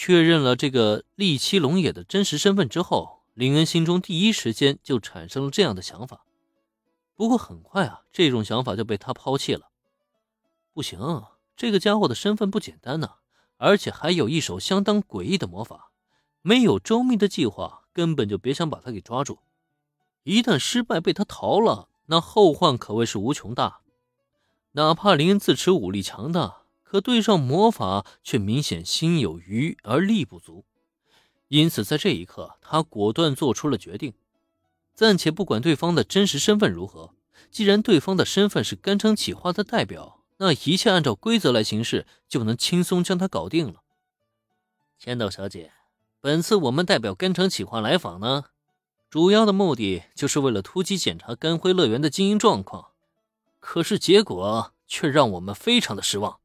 确认了这个利七龙野的真实身份之后，林恩心中第一时间就产生了这样的想法。不过很快啊，这种想法就被他抛弃了。不行，这个家伙的身份不简单呐，而且还有一手相当诡异的魔法。没有周密的计划，根本就别想把他给抓住。一旦失败被他逃了，那后患可谓是无穷大。哪怕林恩自持武力强大，可对上魔法却明显心有余而力不足。因此，在这一刻，他果断做出了决定。暂且不管对方的真实身份如何，既然对方的身份是甘城企划的代表，那一切按照规则来行事，就能轻松将他搞定了。千岛小姐，本次我们代表甘城企划来访呢，主要的目的就是为了突击检查甘辉乐园的经营状况，可是结果却让我们非常的失望。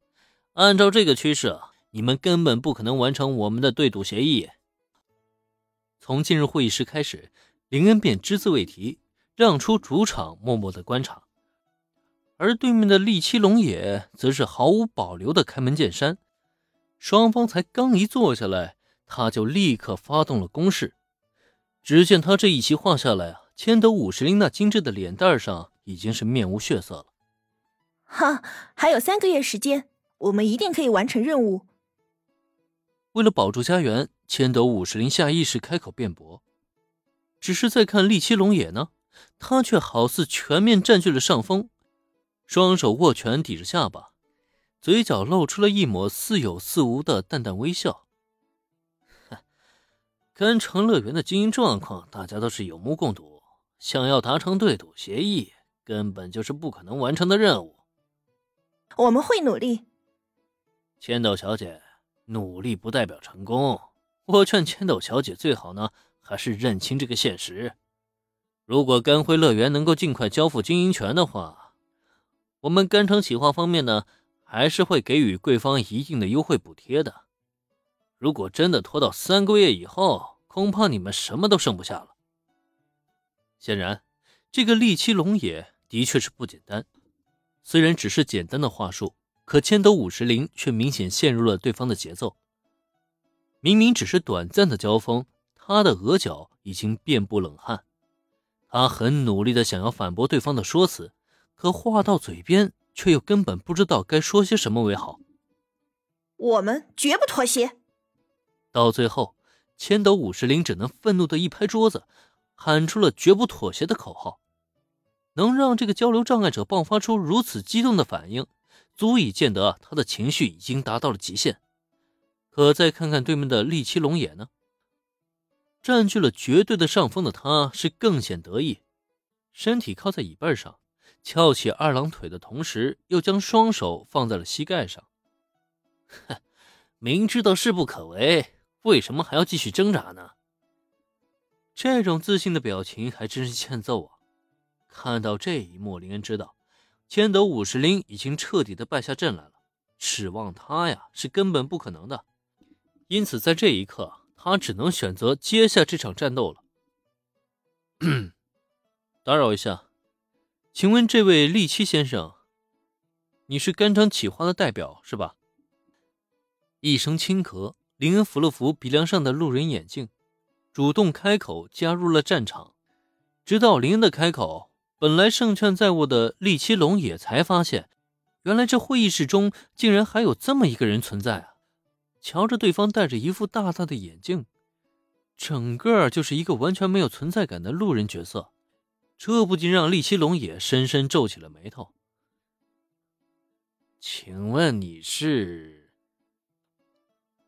按照这个趋势，你们根本不可能完成我们的对赌协议。从进入会议室开始。林恩便只字未提，让出主场，默默的观察。而对面的利七龙也则是毫无保留的开门见山。双方才刚一坐下来，他就立刻发动了攻势。只见他这一席话下来啊，千德五十铃那精致的脸蛋上已经是面无血色了。哈，还有三个月时间，我们一定可以完成任务。为了保住家园，千斗五十铃下意识开口辩驳。只是在看利七龙野呢，他却好似全面占据了上风，双手握拳抵着下巴，嘴角露出了一抹似有似无的淡淡微笑。甘城乐园的经营状况，大家都是有目共睹，想要达成对赌协议，根本就是不可能完成的任务。我们会努力，千斗小姐，努力不代表成功。我劝千斗小姐最好呢。还是认清这个现实。如果甘辉乐园能够尽快交付经营权的话，我们甘城企划方面呢，还是会给予贵方一定的优惠补贴的。如果真的拖到三个月以后，恐怕你们什么都剩不下了。显然，这个利七龙也的确是不简单。虽然只是简单的话术，可千斗五十铃却明显陷入了对方的节奏。明明只是短暂的交锋。他的额角已经遍布冷汗，他很努力的想要反驳对方的说辞，可话到嘴边，却又根本不知道该说些什么为好。我们绝不妥协。到最后，千斗五十铃只能愤怒的一拍桌子，喊出了绝不妥协的口号。能让这个交流障碍者爆发出如此激动的反应，足以见得他的情绪已经达到了极限。可再看看对面的利奇龙眼呢？占据了绝对的上风的他，是更显得意，身体靠在椅背上，翘起二郎腿的同时，又将双手放在了膝盖上。哼，明知道事不可为，为什么还要继续挣扎呢？这种自信的表情还真是欠揍啊！看到这一幕，林恩知道千斗五十铃已经彻底的败下阵来了，指望他呀是根本不可能的。因此，在这一刻。他只能选择接下这场战斗了。打扰一下，请问这位利七先生，你是甘城企划的代表是吧？一声轻咳，林恩扶了扶鼻梁上的路人眼镜，主动开口加入了战场。直到林恩的开口，本来胜券在握的利七龙也才发现，原来这会议室中竟然还有这么一个人存在啊！瞧着对方戴着一副大大的眼镜，整个就是一个完全没有存在感的路人角色，这不禁让厉七龙也深深皱起了眉头。请问你是？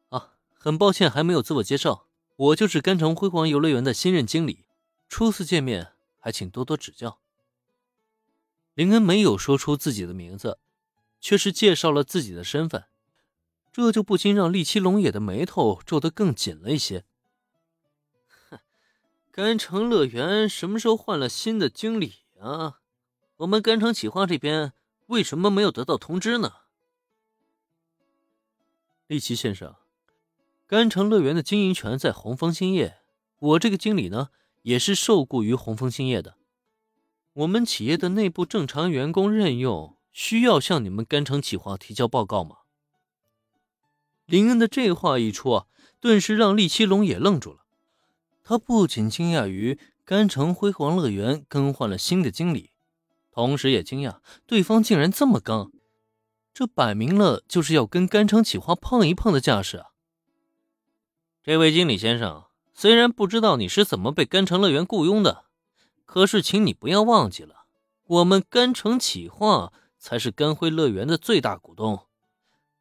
啊，很抱歉还没有自我介绍，我就是甘城辉煌游乐园的新任经理，初次见面，还请多多指教。林恩没有说出自己的名字，却是介绍了自己的身份。这就不禁让利奇龙野的眉头皱得更紧了一些。哼，甘城乐园什么时候换了新的经理啊？我们甘城企划这边为什么没有得到通知呢？利奇先生，甘城乐园的经营权在红枫兴业，我这个经理呢也是受雇于红枫兴业的。我们企业的内部正常员工任用需要向你们甘城企划提交报告吗？林恩的这话一出啊，顿时让厉七龙也愣住了。他不仅惊讶于甘城辉煌乐园更换了新的经理，同时也惊讶对方竟然这么刚，这摆明了就是要跟甘城企划碰一碰的架势啊！这位经理先生，虽然不知道你是怎么被甘城乐园雇佣的，可是请你不要忘记了，我们甘城企划才是甘辉乐园的最大股东。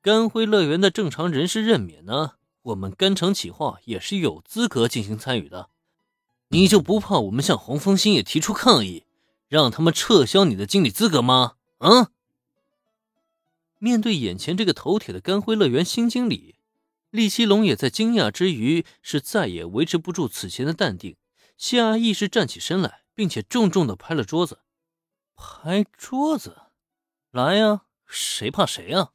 甘辉乐园的正常人事任免呢，我们甘城企划也是有资格进行参与的。你就不怕我们向洪峰新也提出抗议，让他们撤销你的经理资格吗？啊！面对眼前这个头铁的甘辉乐园新经理，厉七龙也在惊讶之余，是再也维持不住此前的淡定，下意识站起身来，并且重重的拍了桌子，拍桌子，来呀，谁怕谁啊！